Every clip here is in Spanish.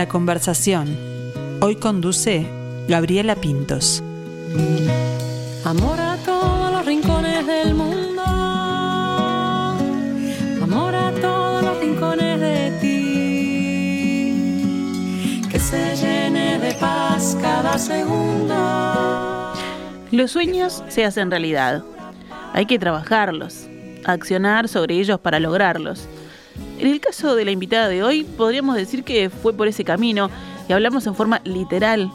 La conversación. Hoy conduce Gabriela Pintos. Amor a todos los rincones del mundo. Amor a todos los rincones de ti. Que se llene de paz cada segundo. Los sueños se hacen realidad. Hay que trabajarlos, accionar sobre ellos para lograrlos. En el caso de la invitada de hoy, podríamos decir que fue por ese camino y hablamos en forma literal.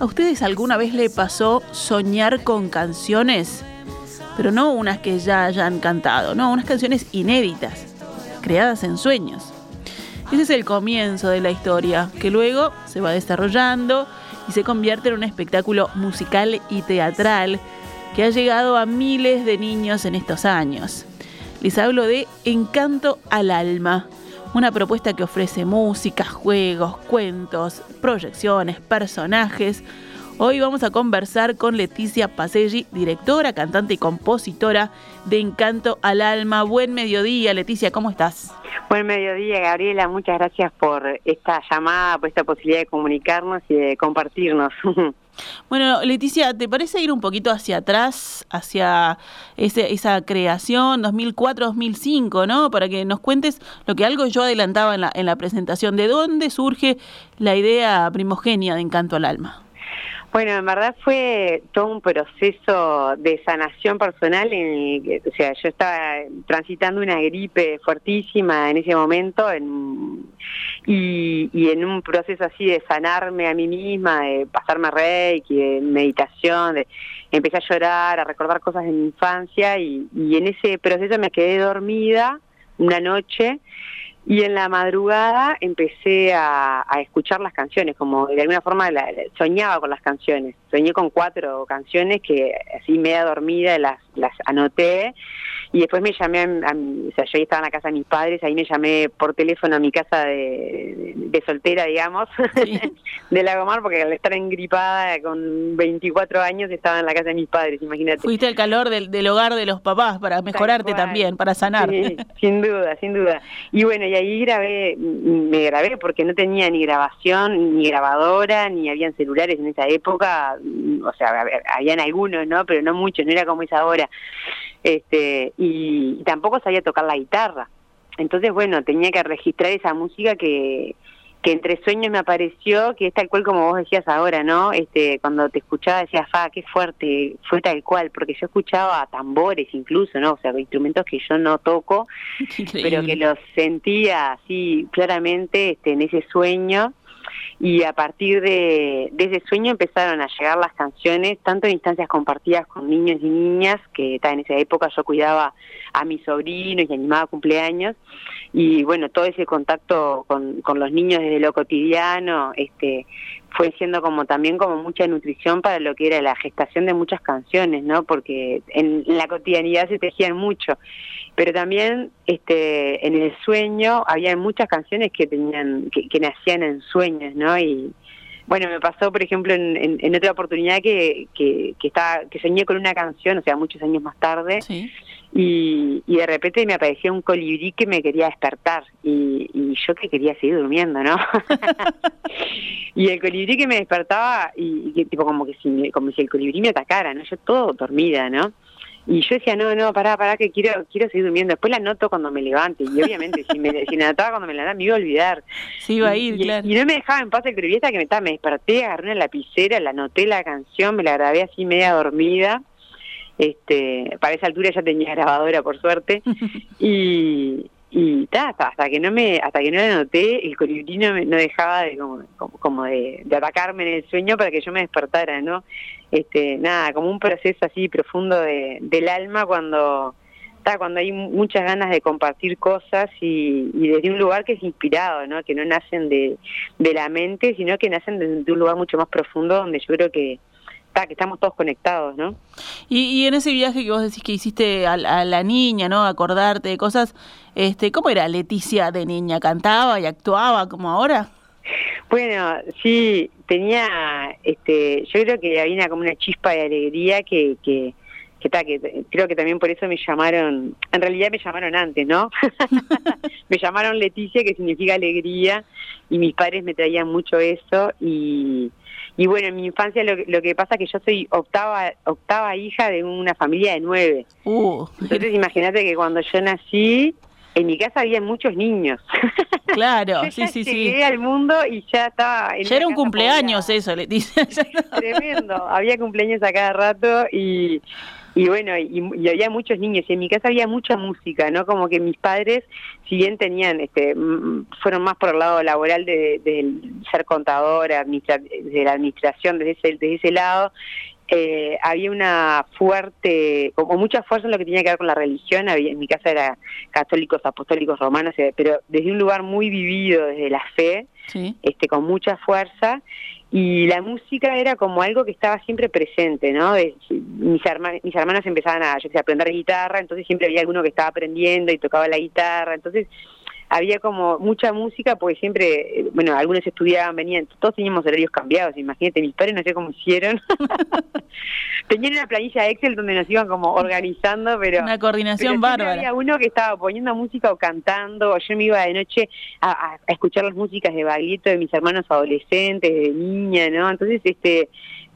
¿A ustedes alguna vez le pasó soñar con canciones? Pero no unas que ya hayan cantado, no, unas canciones inéditas, creadas en sueños. Ese es el comienzo de la historia, que luego se va desarrollando y se convierte en un espectáculo musical y teatral que ha llegado a miles de niños en estos años les hablo de Encanto al Alma, una propuesta que ofrece música, juegos, cuentos, proyecciones, personajes. Hoy vamos a conversar con Leticia Paselli, directora, cantante y compositora de Encanto al Alma. Buen mediodía, Leticia, ¿cómo estás? Buen mediodía, Gabriela. Muchas gracias por esta llamada, por esta posibilidad de comunicarnos y de compartirnos. Bueno, Leticia, ¿te parece ir un poquito hacia atrás, hacia esa creación 2004-2005, ¿no? Para que nos cuentes lo que algo yo adelantaba en la, en la presentación, ¿de dónde surge la idea primogenia de Encanto al Alma? Bueno, en verdad fue todo un proceso de sanación personal. En o sea, yo estaba transitando una gripe fuertísima en ese momento y, en un proceso así de sanarme a mí misma, de pasarme reiki, de meditación, de, empecé a llorar, a recordar cosas de mi infancia y, y en ese proceso me quedé dormida una noche y en la madrugada empecé a, escuchar las canciones, como de alguna forma soñaba con las canciones. Soñé con cuatro canciones que así media dormida las, las anoté y después me llamé, a, o sea, yo estaba en la casa de mis padres, ahí me llamé por teléfono a mi casa de, soltera, digamos, de Lagomar, porque al estar engripada con 24 años estaba en la casa de mis padres, imagínate. Fuiste al calor del, del hogar de los papás para mejorarte también, para sanar. Sí, sin duda, sin duda. Y bueno, y ahí grabé, me grabé porque no tenía ni grabación, ni grabadora, ni habían celulares en esa época, o sea, habían algunos, ¿no? Pero no muchos, no era como es ahora este, y, tampoco sabía tocar la guitarra. Entonces, bueno, tenía que registrar esa música que, que entre sueños me apareció, que es tal cual como vos decías ahora, ¿no? Este, cuando te escuchaba decías, fa, qué fuerte, fue tal cual, porque yo escuchaba tambores incluso, ¿no? O sea, instrumentos que yo no toco, pero que los sentía así claramente este, en ese sueño y a partir de, ese sueño empezaron a llegar las canciones, tanto en instancias compartidas con niños y niñas, que en esa época yo cuidaba a mis sobrinos y animaba cumpleaños, y bueno, todo ese contacto con, con los niños desde lo cotidiano, este fue siendo como también como mucha nutrición para lo que era la gestación de muchas canciones, ¿no? Porque en la cotidianidad se tejían mucho pero también este en el sueño había muchas canciones que tenían que, nacían en sueños no y bueno me pasó por ejemplo en, en, otra oportunidad que, que que estaba que soñé con una canción o sea muchos años más tarde y, y de repente me aparecía un colibrí que me quería despertar y, y yo que quería seguir durmiendo no y el colibrí que me despertaba y, y tipo como que si como si el colibrí me atacara no yo todo dormida no y yo decía, no, no, pará, pará, que quiero quiero seguir durmiendo. Después la noto cuando me levante. Y obviamente, si me si notaba cuando me levantaba, me iba a olvidar. Sí, iba a ir, y, claro. Y no me dejaba en paz el hasta que me, estaba, me desperté, agarré una lapicera, la anoté la canción, me la grabé así media dormida. Este, para esa altura ya tenía grabadora, por suerte. y, y hasta, hasta que no me hasta que no la noté el colibrino no, dejaba de como, como, de, atacarme en el sueño para que yo me despertara no este nada como un proceso así profundo de, del alma cuando está cuando hay muchas ganas de compartir cosas y, y, desde un lugar que es inspirado no que no nacen de, de la mente sino que nacen desde un lugar mucho más profundo donde yo creo que que estamos todos conectados, ¿no? Y, en ese viaje que vos decís que hiciste a, la niña, ¿no? Acordarte de cosas, este, ¿cómo era Leticia de niña? ¿Cantaba y actuaba como ahora? Bueno, sí, tenía, este, yo creo que había como una chispa de alegría que, que, que, ta, que creo que también por eso me llamaron, en realidad me llamaron antes, ¿no? me llamaron Leticia, que significa alegría, y mis padres me traían mucho eso, y, y bueno, en mi infancia lo, lo que pasa es que yo soy octava, octava hija de una familia de nueve. Uh, Entonces imagínate que cuando yo nací, en mi casa había muchos niños. claro, Yo sí, ya sí, llegué sí. al mundo y ya estaba... en Ya era un cumpleaños eso, Leticia. Tremendo, había cumpleaños a cada rato y, y bueno, y, y había muchos niños y en mi casa había mucha música, ¿no? Como que mis padres, si bien tenían, este, fueron más por el lado laboral de, de ser contadora, administra- de la administración desde ese, desde ese lado, eh, había una fuerte, como mucha fuerza en lo que tenía que ver con la religión, había, en mi casa era católicos, apostólicos, romanos, eh, pero desde un lugar muy vivido, desde la fe, Sí. este, con mucha fuerza y la música era como algo que estaba siempre presente, ¿no? De- mis, herma- mis hermanas empezaban a, yo sé, a aprender guitarra, entonces siempre había alguno que estaba aprendiendo y tocaba la guitarra, entonces había como mucha música porque siempre, eh, bueno, algunos estudiaban, venían, todos teníamos horarios cambiados, imagínate, mis padres no sé cómo hicieron. Tenían una planilla Excel donde nos iban como organizando, pero... Una coordinación pero bárbara. Había uno que estaba poniendo música o cantando, o yo me iba de noche a escuchar las músicas de Baglietto de mis hermanos adolescentes, de niña, ¿no? Entonces, este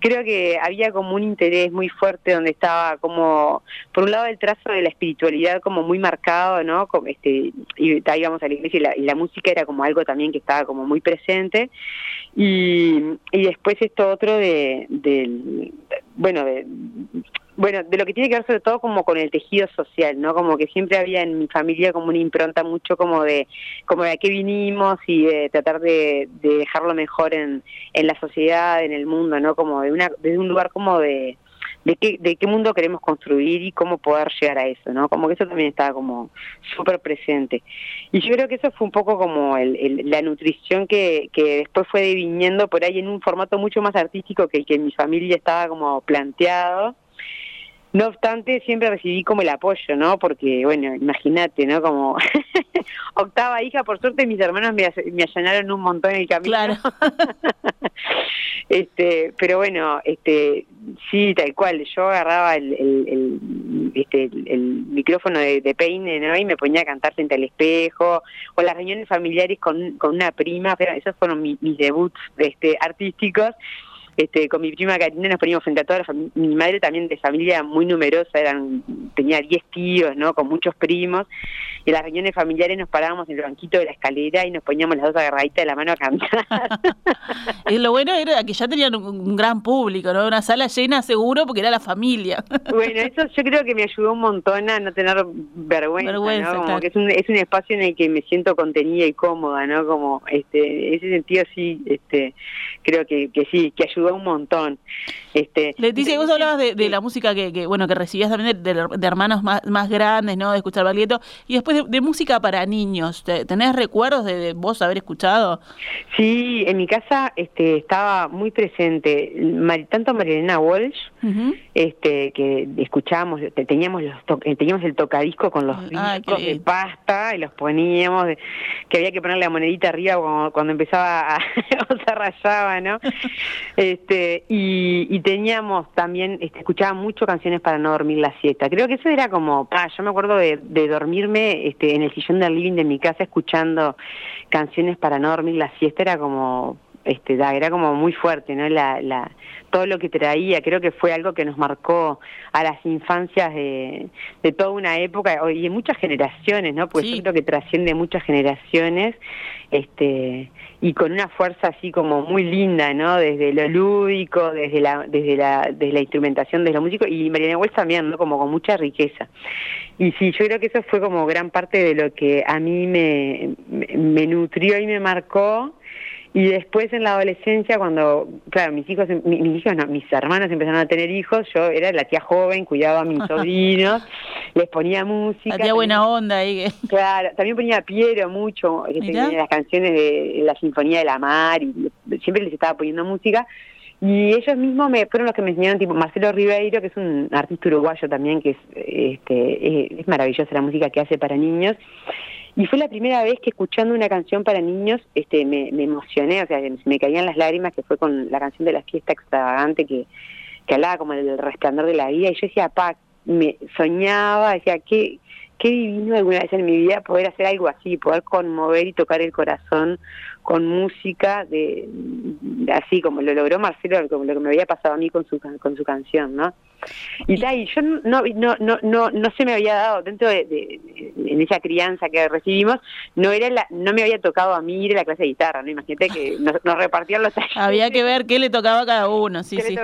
creo que había como un interés muy fuerte donde estaba como, por un lado el trazo de la espiritualidad como muy marcado, ¿no? Como este, y íbamos a la iglesia y la, y la música era como algo también que estaba como muy presente. Y, y después esto otro de, del, bueno, de, bueno, de lo que tiene que ver sobre todo como con el tejido social, ¿no? Como que siempre había en mi familia como una impronta mucho como de, como de a qué vinimos y de tratar de, de dejarlo mejor en, en la sociedad, en el mundo, ¿no? Como de una, desde un lugar como de, de qué, de qué mundo queremos construir y cómo poder llegar a eso, ¿no? Como que eso también estaba como súper presente. Y yo creo que eso fue un poco como el- la nutrición que, que después fue diviniendo por ahí en un formato mucho más artístico que el que en mi familia estaba como planteado. No obstante, siempre recibí como el apoyo, ¿no? Porque, bueno, imagínate, ¿no? Como octava hija, por suerte mis hermanos me, me allanaron un montón el camino. Claro. este, pero bueno, este, sí, tal cual. Yo agarraba el, el, el- este, el, el micrófono de, de peine, ¿no? Y me ponía a cantar frente al espejo, o las reuniones familiares con, con una prima, pero esos fueron mi- mis debuts este, artísticos. Este, con mi prima Karina nos poníamos frente a toda la familia, mi madre también de familia muy numerosa, eran tenía 10 tíos, ¿no? Con muchos primos, y en las reuniones familiares nos parábamos en el banquito de la escalera y nos poníamos las dos agarraditas de la mano a cantar. Y lo bueno era que ya tenían un, un gran público, ¿no? Una sala llena seguro porque era la familia. Bueno, eso yo creo que me ayudó un montón a no tener vergüenza, Vergüenza, ¿no? Como claro. que es un, es un espacio en el que me siento contenida y cómoda, ¿no? Como, este, en ese sentido sí, este, creo que, que sí, que ayudó un montón. Este, Leticia, vos hablabas de, de la música que, que, bueno, que recibías también de, de- de hermanos más, más grandes, ¿no? De escuchar Baglietto. Y después de, música para niños. ¿Te- ¿Tenés recuerdos de, vos haber escuchado? Sí, en mi casa este, estaba muy presente tanto Marilena Walsh, este, que escuchábamos, te- teníamos los to- eh, teníamos el tocadisco con los qué discos de pasta y los poníamos, que había que ponerle la monedita arriba cuando, cuando empezaba a, o se rayaba, ¿no? este, y, y teníamos también, este, escuchaba mucho canciones para no dormir la siesta. Creo que eso era como, ah, yo me acuerdo de, de dormirme este, en el sillón del living de mi casa escuchando canciones para no dormir la siesta, era como este da, era como muy fuerte no la, la todo lo que traía creo que fue algo que nos marcó a las infancias de, de toda una época y de muchas generaciones no porque Sí. yo creo que trasciende muchas generaciones este y con una fuerza así como muy linda no desde lo lúdico desde la desde la desde la instrumentación de los músicos y Mariana Wells también no como con mucha riqueza. Y sí yo creo que eso fue como gran parte de lo que a mí me, me, me nutrió y me marcó y después en la adolescencia, cuando, claro, mis hijos, mi- mis hijos no, mis hermanos empezaron a tener hijos, yo era la tía joven, cuidaba a mis sobrinos, les ponía música. La tía buena onda ahí. Claro, también ponía a Piero mucho, tenía las canciones de la Sinfonía de la Mar, y siempre les estaba poniendo música. Y ellos mismos me fueron los que me enseñaron, tipo Marcelo Ribeiro, que es un artista uruguayo también, que es, este, es, es maravillosa la música que hace para niños. Y fue la primera vez que escuchando una canción para niños este, me, emocioné, o sea, se me caían las lágrimas, que fue con la canción de la fiesta extravagante que, que hablaba como del resplandor de la vida. Y yo decía, pa, me soñaba, decía, qué, qué divino alguna vez en mi vida poder hacer algo así, poder conmover y tocar el corazón con música de, así como lo logró Marcelo, como lo que me había pasado a mí con su con su canción, ¿no? Y, y yo no, no no no no se me había dado dentro de, en esa crianza que recibimos no era la, no me había tocado a mí ir a la clase de guitarra, no imagínate que nos, repartían los Había que ver qué le tocaba a cada uno, sí, sí.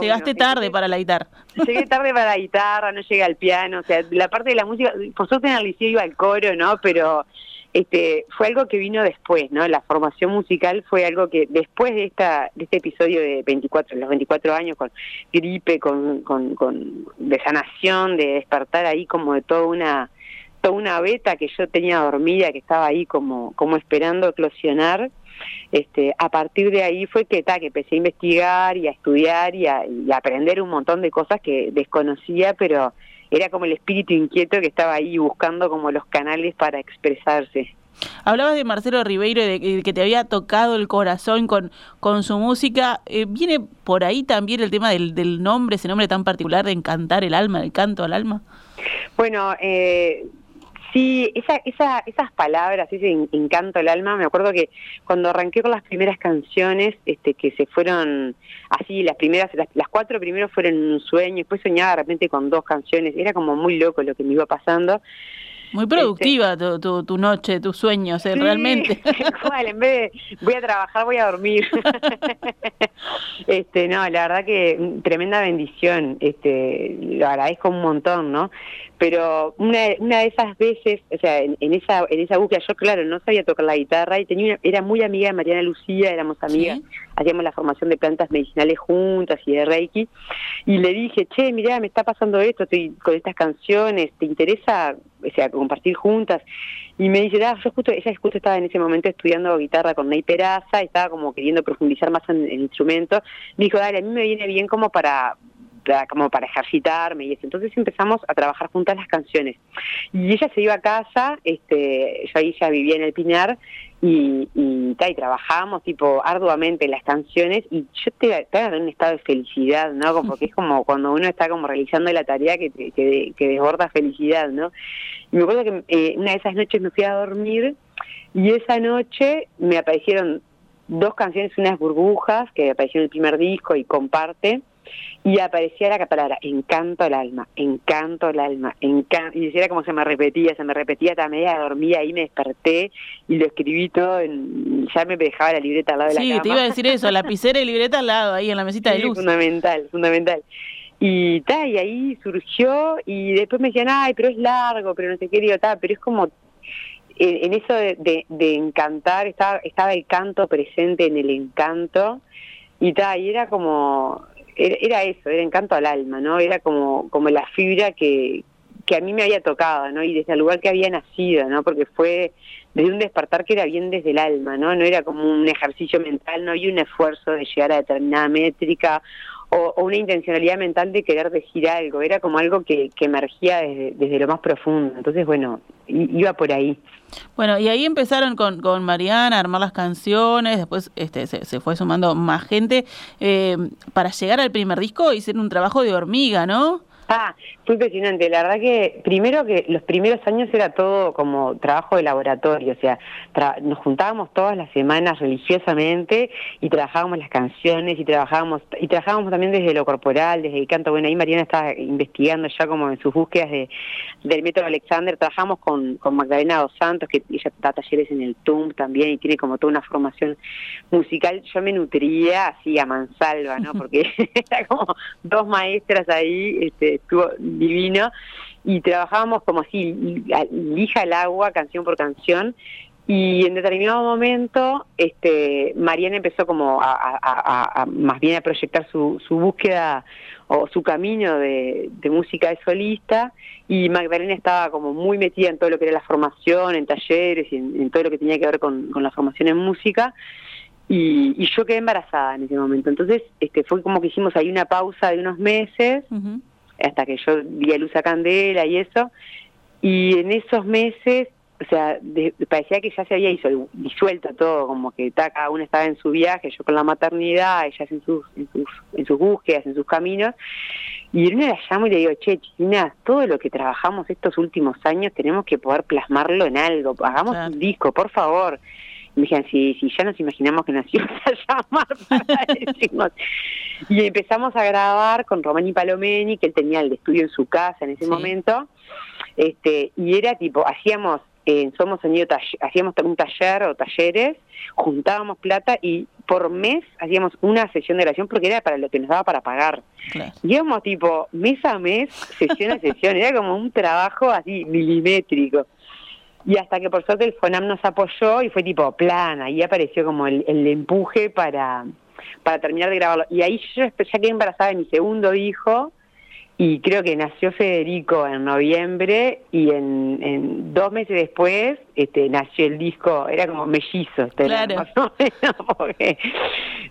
Llegaste tarde para la guitarra. Llegué tarde para la guitarra, no llegué al piano, o sea, la parte de la música, por suerte en el liceo iba al coro, ¿no? Pero este, fue algo que vino después, ¿no? La formación musical fue algo que después de esta de este episodio de 24, los 24 años con gripe, con, con, con de sanación, de despertar ahí como de toda una toda una beta que yo tenía dormida, que estaba ahí como como esperando eclosionar. Este, a partir de ahí fue que, ta, que empecé a investigar y a estudiar y a, y a aprender un montón de cosas que desconocía, pero era como el espíritu inquieto que estaba ahí buscando como los canales para expresarse. Hablabas de Marcelo Ribeiro, de que te había tocado el corazón con, con su música. Eh, ¿Viene por ahí también el tema del, del nombre, ese nombre tan particular de encantar el alma, el canto al alma? Bueno, eh, Sí, esa, esa, esas palabras, ese encanto al alma, me acuerdo que cuando arranqué con las primeras canciones, este, que se fueron así, las primeras, las, cuatro primeros fueron un sueño, después soñaba de repente con dos canciones, era como muy loco lo que me iba pasando. Muy productiva este, tu, tu, noche, tus sueños, ¿eh? realmente. en vez de voy a trabajar, voy a dormir. este, no, la verdad que tremenda bendición, este, lo agradezco un montón, ¿no? Pero una, una de esas veces, o sea, en, esa en esa búsqueda, yo claro, no sabía tocar la guitarra y tenía era muy amiga de Mariana Lucía, éramos amigas, hacíamos la formación de plantas medicinales juntas y de Reiki, y le dije, che, mira, me está pasando esto, estoy con estas canciones, ¿te interesa o sea, compartir juntas? Y me dice, ah, yo justo, ella justo estaba en ese momento estudiando guitarra con Ney Peraza, estaba como queriendo profundizar más en el instrumento, me dijo, dale, a mí me viene bien como para como para ejercitarme y eso. Entonces empezamos a trabajar juntas las canciones. Y ella se iba a casa, este, yo ahí ya vivía en el Pinar, y, y, trabajamos tipo arduamente las canciones y yo te, en un estado de felicidad, ¿no? Como que es como cuando uno está como realizando la tarea que, que, que desborda felicidad, ¿no? Y me acuerdo que eh, una de esas noches me fui a dormir y esa noche me aparecieron dos canciones, unas burbujas que aparecieron en el primer disco y comparte y aparecía la palabra encanto al alma, encanto al alma, encanto, y era como se me repetía, se me repetía, hasta media dormía ahí me desperté y lo escribí todo, en, ya me dejaba la libreta al lado de la cama. Sí, te iba a decir eso, lapicera y libreta al lado, ahí en la mesita de luz. fundamental, fundamental. Y, ta, y ahí surgió y después me decían, ay, pero es largo, pero no sé qué, digo, ta, pero es como en, eso de, de, encantar, estaba, estaba el canto presente en el encanto y ta, y era como era, eso, era encanto al alma, ¿no? Era como, como la fibra que, que a mí me había tocado, ¿no? Y desde el lugar que había nacido, ¿no? Porque fue desde un despertar que era bien desde el alma, ¿no? No era como un ejercicio mental, no había un esfuerzo de llegar a determinada métrica o, una intencionalidad mental de querer decir algo, era como algo que, emergía desde, desde, lo más profundo. Entonces, bueno, iba por ahí. Bueno, y ahí empezaron con, con Mariana a armar las canciones, después este, se, se fue sumando más gente. Eh, para llegar al primer disco hicieron un trabajo de hormiga, ¿no? Ah, fue impresionante. La verdad que primero que los primeros años era todo como trabajo de laboratorio, o sea, nos juntábamos todas las semanas religiosamente y trabajábamos las canciones y trabajábamos y trabajábamos también desde lo corporal, desde el canto. Bueno, ahí Mariana estaba investigando ya como en sus búsquedas de, del método Alexander. Trabajamos con, con Magdalena Dos Santos, que ella da talleres en el TUM también y tiene como toda una formación musical. Yo me nutría así a mansalva, ¿no? Porque era como dos maestras ahí, este estuvo divino, y trabajábamos como así, lija el agua, canción por canción, y en determinado momento, este, Mariana empezó como a, más bien a proyectar su, su búsqueda o su camino de, música de solista. Y Magdalena estaba como muy metida en todo lo que era la formación, en talleres y en, todo lo que tenía que ver con, la formación en música. Y, yo quedé embarazada en ese momento. Entonces este, fue como que hicimos ahí una pausa de unos meses hasta que yo vi a Luz a Candela y eso, y en esos meses, o sea, parecía que ya se había disuelto todo, como que cada uno estaba en su viaje, yo con la maternidad, ellas en sus, en sus, en sus búsquedas, en sus caminos, Y Irene la llamo y le digo, che, China, todo lo que trabajamos estos últimos años tenemos que poder plasmarlo en algo, hagamos un disco, por favor. Me dijeron, sí, sí, ya nos imaginamos que nos ibas a llamar para decirnos. Y empezamos a grabar con Romani Palomeni, que él tenía el estudio en su casa en ese momento, este y era tipo, hacíamos en Somos Sonido hacíamos un taller o talleres, juntábamos plata y por mes hacíamos una sesión de grabación porque era para lo que nos daba para pagar. Y íbamos tipo mes a mes, sesión a sesión, era como un trabajo así milimétrico. Y hasta que por suerte el FONAM nos apoyó y fue tipo plana, y apareció como el, el empuje para, para terminar de grabarlo. Y ahí yo ya quedé embarazada de mi segundo hijo, y creo que nació Federico en noviembre y en, dos meses después este nació el disco era como mellizo este, claro.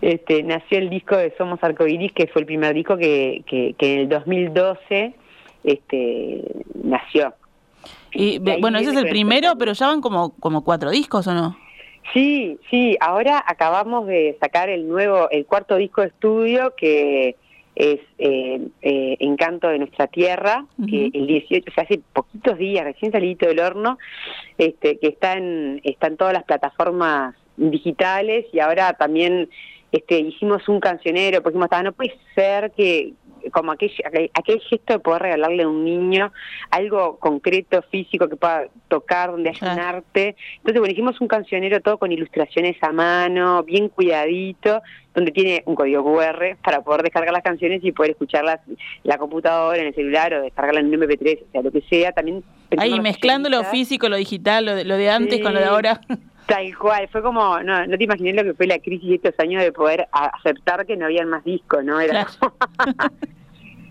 este nació el disco de Somos Arcoiris que fue el primer disco que, que, en el 2012 este nació y, bueno ese es el primero pero ya van como como cuatro discos o no sí sí ahora acabamos de sacar el nuevo el cuarto disco de estudio que es eh, eh, Encanto de Nuestra Tierra, que el 18, o sea, hace poquitos días, recién salido del horno, este, que está en, está en todas las plataformas digitales y ahora también este, hicimos un cancionero, porque dijimos, no puede ser que, como aquel, aquel gesto de poder regalarle a un niño algo concreto, físico, que pueda tocar, donde haya un arte. Entonces, bueno, hicimos un cancionero todo con ilustraciones a mano, bien cuidadito, donde tiene un código QR para poder descargar las canciones y poder escucharlas en la computadora, en el celular o descargarlas en un MP3, o sea, lo que sea. También Ahí mezclando lo físico, lo digital, lo de, lo de antes con lo de ahora. Tal cual, fue como, no, no te imaginé lo que fue la crisis de estos años de poder aceptar que no habían más discos, ¿no? Era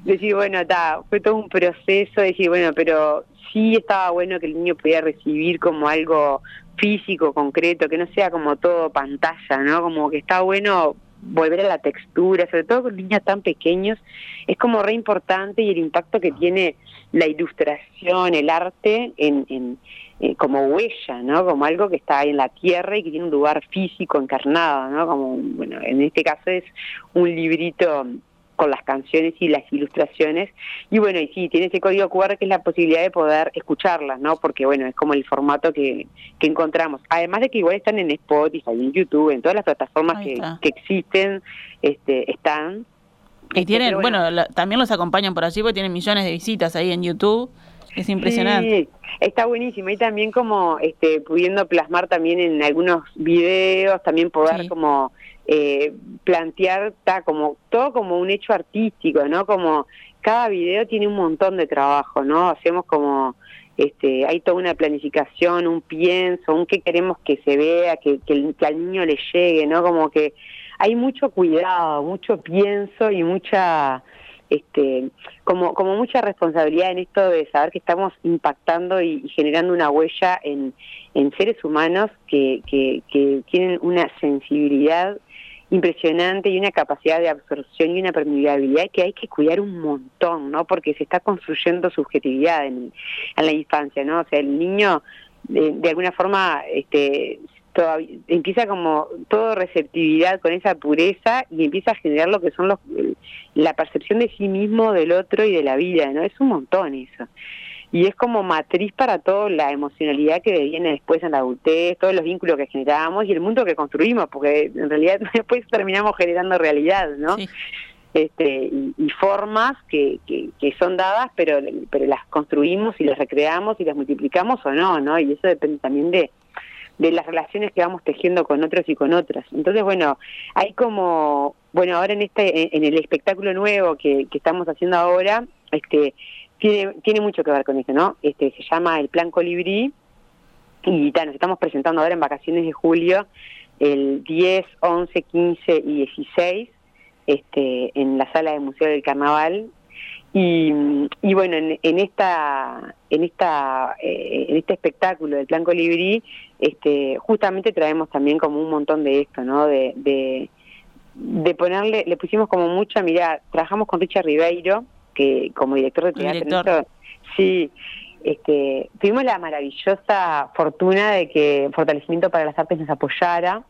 decir, bueno, ta, fue todo un proceso, decir, bueno, pero sí estaba bueno que el niño pudiera recibir como algo físico, concreto, que no sea como todo pantalla, ¿no? Como que está bueno volver a la textura, sobre todo con niños tan pequeños, es como re importante y el impacto que tiene la ilustración, el arte en, en eh, como huella, ¿no? Como algo que está ahí en la tierra y que tiene un lugar físico encarnado, ¿no? Como, bueno, en este caso es un librito con las canciones y las ilustraciones. Y bueno, y sí, tiene ese código QR que es la posibilidad de poder escucharlas, ¿no? Porque bueno, es como el formato que, que encontramos. Además de que igual están en Spotify, en YouTube, en todas las plataformas que, que, existen, este, están. Y tienen, bueno, también los acompañan por allí porque tienen millones de visitas ahí en YouTube. Es impresionante. Sí, está buenísimo. Y también como este, pudiendo plasmar también en algunos videos, también poder como eh, plantear ta, como todo como un hecho artístico, ¿no? Como cada video tiene un montón de trabajo, ¿no? Hacemos como este, hay toda una planificación, un pienso, un qué queremos que se vea, que, que, al niño le llegue, ¿no? Como que hay mucho cuidado, mucho pienso y mucha este, como, como mucha responsabilidad en esto de saber que estamos impactando y, generando una huella en, en seres humanos que, que, que tienen una sensibilidad impresionante y una capacidad de absorción y una permeabilidad que hay que cuidar un montón, ¿no? Porque se está construyendo subjetividad en, en la infancia, ¿no? O sea, el niño de, de alguna forma este, empieza como todo receptividad con esa pureza y empieza a generar lo que son los la percepción de sí mismo, del otro y de la vida, ¿no? Es un montón eso. Y es como matriz para toda la emocionalidad que viene después en la adultez, todos los vínculos que generamos y el mundo que construimos, porque en realidad después terminamos generando realidad, ¿no? Este, y, formas que, que, que, son dadas, pero, pero las construimos y las recreamos y las multiplicamos o no, ¿no? Y eso depende también de, de las relaciones que vamos tejiendo con otros y con otras. Entonces, bueno, hay como, bueno, ahora en este, en el espectáculo nuevo que, que estamos haciendo ahora, este, tiene, tiene mucho que ver con eso, ¿no? Este, se llama el Plan Colibrí y nos estamos presentando ahora en vacaciones de julio, el 10, 11, 15 y 16, este, en la sala de Museo del Carnaval y, y bueno, en, en, esta, en, esta, eh, en este espectáculo del Plan Colibrí, este, justamente traemos también como un montón de esto, ¿no? De, de, de ponerle, le pusimos como mucha, mira, trabajamos con Richard Ribeiro, que como director de teatro, sí, este, tuvimos la maravillosa fortuna de que Fortalecimiento para las Artes nos apoyara.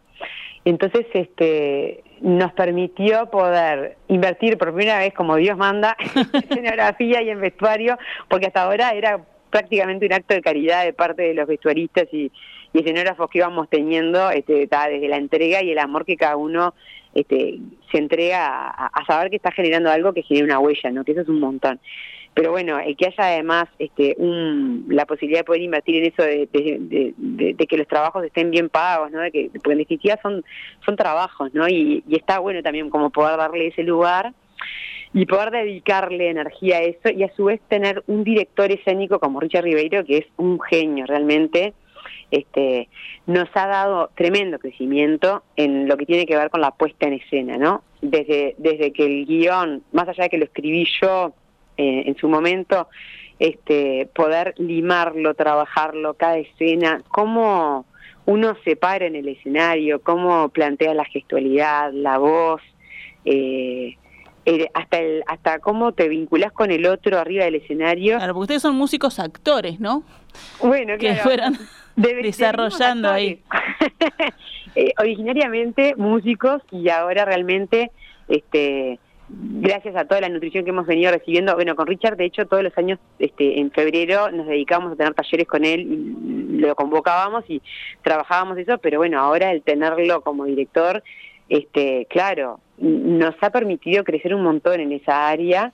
Entonces, este, nos permitió poder invertir por primera vez como Dios manda en escenografía y en vestuario, porque hasta ahora era prácticamente un acto de caridad de parte de los vestuaristas y, y escenógrafos que íbamos teniendo este, desde la entrega y el amor que cada uno este, se entrega a, saber que está generando algo que genere una huella, ¿no? que eso es un montón. Pero bueno, el que haya además este, un, la posibilidad de poder invertir en eso de, que los trabajos estén bien pagos, ¿no? de que, porque en definitiva son, son trabajos, ¿no? Y, y está bueno también como poder darle ese lugar y poder dedicarle energía a eso y a su vez tener un director escénico como Richard Ribeiro que es un genio realmente este nos ha dado tremendo crecimiento en lo que tiene que ver con la puesta en escena no desde desde que el guion más allá de que lo escribí yo eh, en su momento este poder limarlo trabajarlo cada escena cómo uno se para en el escenario cómo plantea la gestualidad la voz eh, eh, hasta el, hasta cómo te vinculas con el otro arriba del escenario. Claro, porque ustedes son músicos actores, ¿no? Bueno, que desarrollando ahí. Eh, originariamente músicos y ahora realmente, este, gracias a toda la nutrición que hemos venido recibiendo, bueno, con Richard, de hecho, todos los años, este, en febrero nos dedicamos a tener talleres con él, y lo convocábamos y trabajábamos eso, pero bueno, ahora el tenerlo como director, este, claro, nos ha permitido crecer un montón en esa área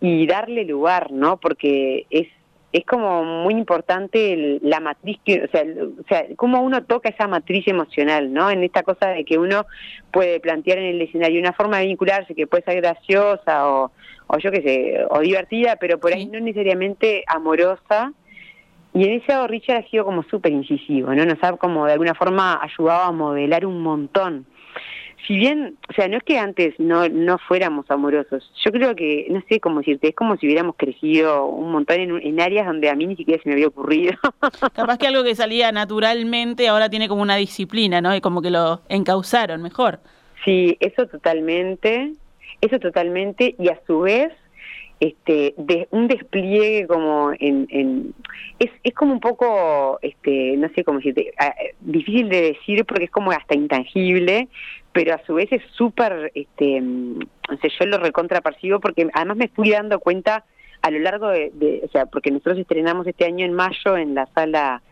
y darle lugar, ¿no? Porque es es como muy importante la matriz, o sea, o sea, cómo uno toca esa matriz emocional, ¿no? En esta cosa de que uno puede plantear en el escenario una forma de vincularse que puede ser graciosa o, o yo qué sé, o divertida, pero por ahí no necesariamente amorosa. Y en ese Richard ha sido como súper incisivo, ¿no? Nos ha como de alguna forma ayudado a modelar un montón si bien, o sea, no es que antes no, no fuéramos amorosos, yo creo que, no sé cómo decirte, es como si hubiéramos crecido un montón en, en áreas donde a mí ni siquiera se me había ocurrido. Capaz que algo que salía naturalmente ahora tiene como una disciplina, ¿no? Y como que lo encauzaron mejor. Sí, eso totalmente, eso totalmente, y a su vez este de un despliegue como en, en es, es como un poco este no sé cómo decirte difícil de decir porque es como hasta intangible pero a su vez es súper este sé yo lo recontrapercibo porque además me fui dando cuenta a lo largo de, o sea porque nosotros estrenamos este año en mayo en la sala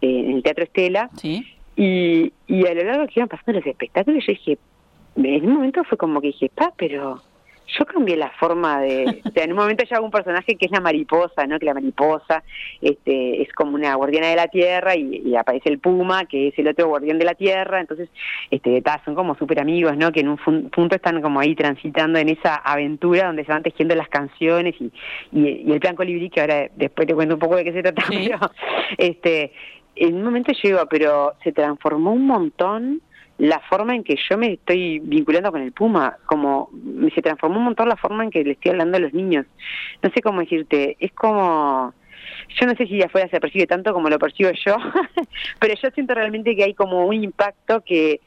eh, en el Teatro Estela ¿Sí? y, y a lo largo que iban pasando los espectáculos yo dije en un momento fue como que dije pa pero yo cambié la forma de, o sea, en un momento ya hago un personaje que es la mariposa, ¿no? Que la mariposa este, es como una guardiana de la tierra y, aparece el puma, que es el otro guardián de la tierra, entonces, este, son como súper amigos, ¿no? Que en un punto están como ahí transitando en esa aventura donde se van tejiendo las canciones y, y, el plan colibrí, que ahora después te cuento un poco de qué se trata, pero, este, en un momento yo pero se transformó un montón la forma en que yo me estoy vinculando con el Puma, como se transformó un montón la forma en que le estoy hablando a los niños. No sé cómo decirte, es como, yo no sé si afuera se percibe tanto como lo percibo yo, pero yo siento realmente que hay como un impacto que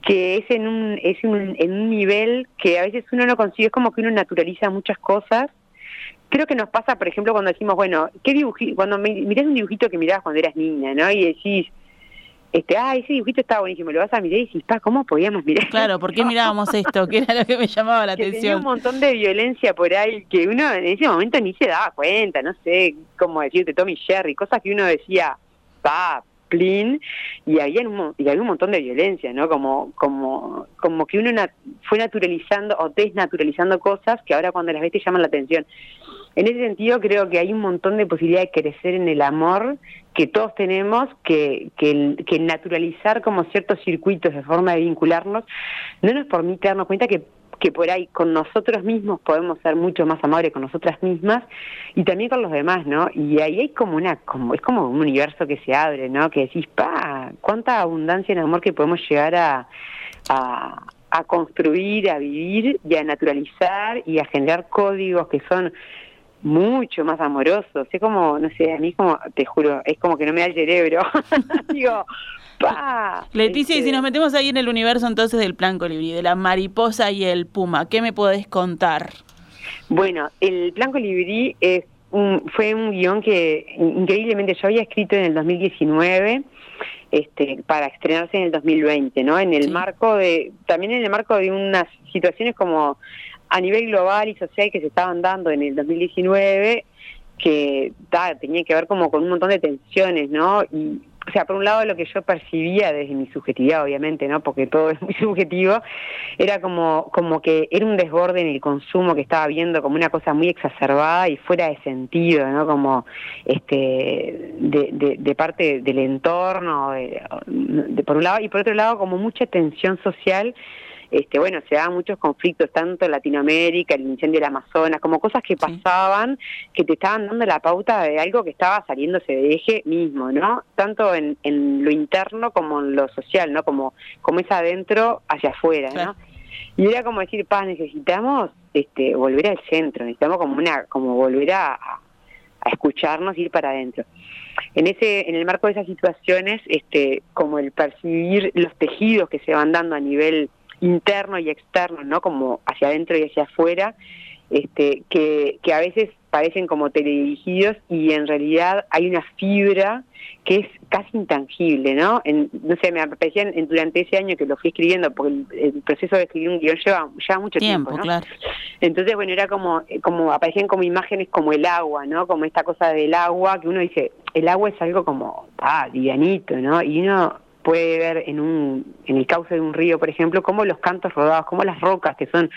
que es en un es en un nivel que a veces uno no consigue, es como que uno naturaliza muchas cosas creo que nos pasa, por ejemplo, cuando decimos, bueno, ¿qué dibujito? Cuando mirás un dibujito que mirabas cuando eras niña, ¿no? Y decís, este, ah, ese dibujito estaba buenísimo, lo vas a mirar y dices, pa, ¿cómo podíamos mirar? Claro, ¿por qué mirábamos esto? Que era lo que me llamaba la atención. Tenía un montón de violencia por ahí que uno en ese momento ni se daba cuenta, no sé cómo decirte, Tommy Jerry, cosas que uno decía, pa, plin, y había un, y había un montón de violencia, ¿no? Como, como, como que uno fue naturalizando o desnaturalizando cosas que ahora cuando las ves te llaman la atención. En ese sentido creo que hay un montón de posibilidades de crecer en el amor que todos tenemos, que, que, naturalizar como ciertos circuitos de forma de vincularnos no nos permite darnos cuenta que que por ahí con nosotros mismos podemos ser mucho más amables con nosotras mismas y también con los demás, ¿no? Y ahí hay como una, como es como un universo que se abre, ¿no? Que decís, pa, cuánta abundancia en amor que podemos llegar a, a, construir, a vivir y a naturalizar y a generar códigos que son mucho más amoroso. Es como, no sé, a mí como, te juro, es como que no me da el cerebro. Digo, Leticia, y si nos metemos ahí en el universo entonces del plan colibrí, de la mariposa y el puma, ¿qué me podés contar? Bueno, el plan colibrí es un, fue un guion que increíblemente yo había escrito en el 2019 este, para estrenarse en el 2020, ¿no? En el Sí. marco de, también en el marco de unas situaciones como a nivel global y social que se estaban dando en el 2019, que ta, tenían que ver como con un montón de tensiones, ¿no? Y, o sea, por un lado lo que yo percibía desde mi subjetividad, obviamente, ¿no? Porque todo es muy subjetivo, era como, como que era un desborde en el consumo que estaba viendo como una cosa muy exacerbada y fuera de sentido, ¿no? Como este de, de, de parte del entorno, de- por un lado, y por otro lado como mucha tensión social este, bueno, se daban muchos conflictos, tanto en Latinoamérica, el incendio del Amazonas, como cosas que Sí. pasaban, que te estaban dando la pauta de algo que estaba saliéndose de eje mismo, ¿no? Tanto en, en lo interno como en lo social, ¿no? Como, como es adentro hacia afuera, Claro. ¿no? Y era como decir, pa, necesitamos este, volver al centro, necesitamos como una, como volver a, a- a escucharnos, ir para adentro. En ese, en el marco de esas situaciones, este, como el percibir los tejidos que se van dando a nivel interno y externo, ¿no? Como hacia adentro y hacia afuera, este, que, que a veces parecen como teledirigidos y en realidad hay una fibra que es casi intangible, ¿no? En, no sé, me parecía en- durante ese año que lo fui escribiendo, porque el, el proceso de escribir un guion lleva, lleva mucho tiempo, Tiempo, ¿no? claro. Entonces, bueno, era como, como aparecían como imágenes como el agua, ¿no? Como esta cosa del agua, que uno dice, el agua es algo como, ah, livianito, ¿no? Y uno puede ver en un en el cauce de un río, por ejemplo, como los cantos rodados, como las rocas que son,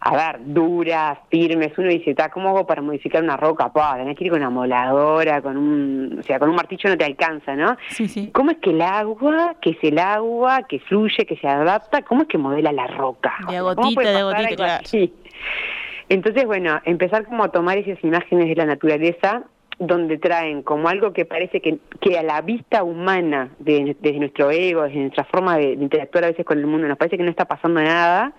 a ver, duras, firmes. Uno dice, "Ta, ¿cómo hago para modificar una roca? Pa, tenés que ir con una moladora, con un, o sea, con un martillo no te alcanza, ¿no? Sí, sí. ¿Cómo es que el agua, que es el agua, que fluye, que se adapta, cómo es que modela la roca? De O sea, ¿cómo gotita, de gotita, claro. Entonces, bueno, empezar como a tomar esas imágenes de la naturaleza donde traen como algo que parece que, que a la vista humana, de- desde nuestro ego, desde nuestra forma de, de interactuar a veces con el mundo, nos parece que no está pasando nada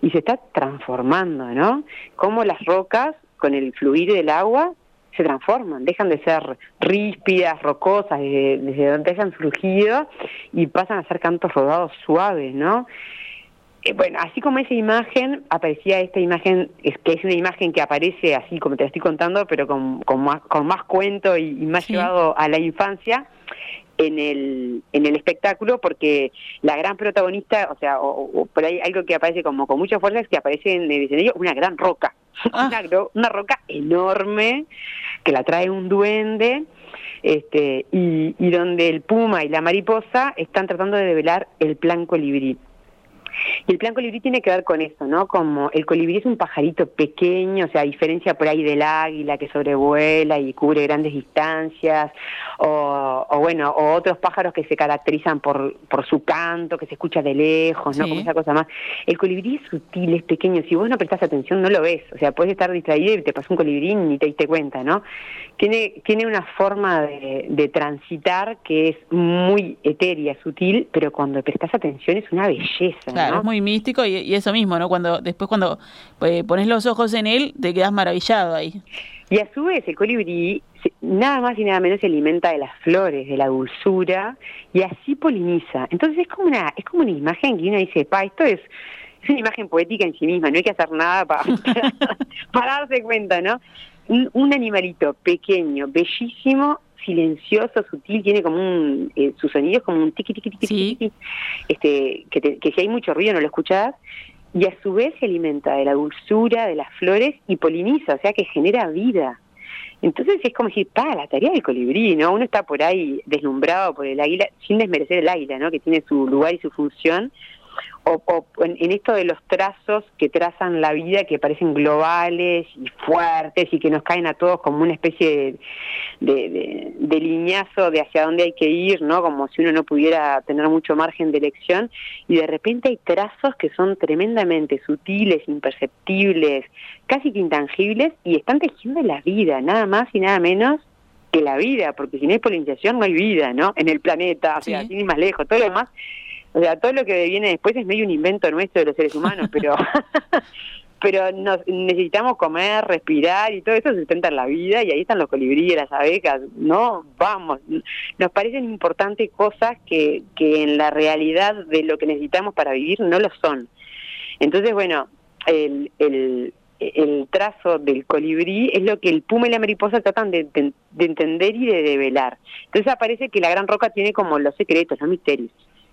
y se está transformando, ¿no? Como las rocas, con el fluir del agua, se transforman, dejan de ser ríspidas, rocosas, desde, desde donde hayan surgido y pasan a ser cantos rodados suaves, ¿no? Eh, bueno, así como esa imagen, aparecía esta imagen, es que es una imagen que aparece así como te la estoy contando, pero con, con, más, con más cuento y, y más Sí. llevado a la infancia en el, en el espectáculo, porque la gran protagonista, o sea, o, o por ahí algo que aparece como con mucha fuerza es que aparece en el escenario una gran roca, Ah. una roca enorme que la trae un duende este, y, y donde el puma y la mariposa están tratando de develar el plan colibrí. Y el plan colibrí tiene que ver con eso, ¿no? Como el colibrí es un pajarito pequeño, o sea, a diferencia por ahí del águila que sobrevuela y cubre grandes distancias, o, o bueno, o otros pájaros que se caracterizan por, por su canto, que se escucha de lejos, ¿no? Sí. Como esa cosa más. El colibrí es sutil, es pequeño, si vos no prestás atención no lo ves, o sea, puedes estar distraído y te pasa un colibrí y ni te diste cuenta, ¿no? Tiene, tiene una forma de, de transitar que es muy etérea, sutil, pero cuando prestas atención es una belleza, Claro, ¿no? es muy místico y, y eso mismo, ¿no? Cuando después cuando eh, pones los ojos en él, te quedas maravillado ahí. Y a su vez el colibrí nada más y nada menos se alimenta de las flores, de la dulzura y así poliniza. Entonces es como una es como una imagen que uno dice, pa, esto es es una imagen poética en sí misma, no hay que hacer nada para, para darse cuenta, ¿no? Un, un animalito pequeño, bellísimo, silencioso, sutil, tiene como un, eh, su sonido es como un tiqui tiqui tiqui Sí. tiqui, este, que, te- que si hay mucho ruido no lo escuchás, y a su vez se alimenta de la dulzura de las flores y poliniza, o sea que genera vida. Entonces es como decir, pa, la tarea del colibrí, ¿no? Uno está por ahí deslumbrado por el águila, sin desmerecer el águila, ¿no? Que tiene su lugar y su función, o, o en, en esto de los trazos que trazan la vida, que parecen globales y fuertes y que nos caen a todos como una especie de, de, de- de liñazo de hacia dónde hay que ir, ¿no? Como si uno no pudiera tener mucho margen de elección, y de repente hay trazos que son tremendamente sutiles, imperceptibles, casi que intangibles, y están tejiendo la vida, nada más y nada menos que la vida, porque si no hay polinización no hay vida, ¿no? En el planeta, o sea, sin ir más lejos, todo lo demás, o sea, todo lo que viene después es medio un invento nuestro de los seres humanos, pero pero nos, necesitamos comer, respirar y todo eso sustenta la vida y ahí están los colibríes, las abejas, no, vamos, nos parecen importantes cosas que, que en la realidad de lo que necesitamos para vivir no lo son. Entonces, bueno, el, el, el trazo del colibrí es lo que el puma y la mariposa tratan de, entender y de develar. Entonces aparece que la gran roca tiene como los secretos, los misterios.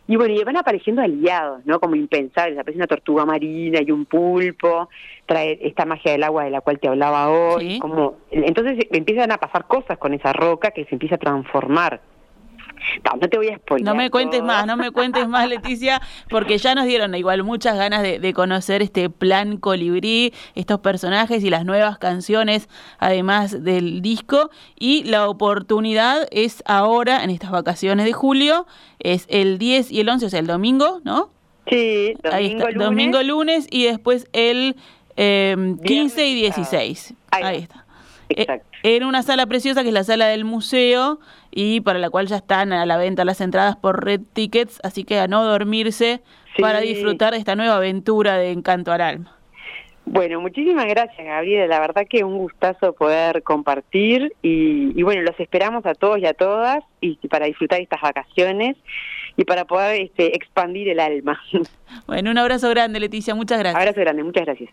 Y bueno, y van apareciendo aliados, ¿no? Como impensables. Aparece una tortuga marina y un pulpo, trae esta magia del agua de la cual te hablaba hoy. Como, entonces empiezan a pasar cosas con esa roca que se empieza a transformar. No, te voy a spoiler. No me cuentes más, no me cuentes más, Leticia, porque ya nos dieron igual muchas ganas de, conocer este plan colibrí, estos personajes y las nuevas canciones, además del disco. Y la oportunidad es ahora, en estas vacaciones de julio, es el 10 y el 11, o sea, el domingo, ¿no? Sí, domingo, lunes. Domingo, lunes y después el 15 eh, y 16. Ahí, está. Exacto. Eh, en una sala preciosa que es la sala del museo y para la cual ya están a la venta las entradas por Red Tickets, así que a no dormirse para disfrutar de esta nueva aventura de Encanto al Alma. Bueno, muchísimas gracias, Gabriela. La verdad que un gustazo poder compartir y, bueno, los esperamos a todos y a todas y para disfrutar estas vacaciones y para poder este, expandir el alma. Bueno, un abrazo grande, Leticia. Muchas gracias. Abrazo grande, muchas gracias.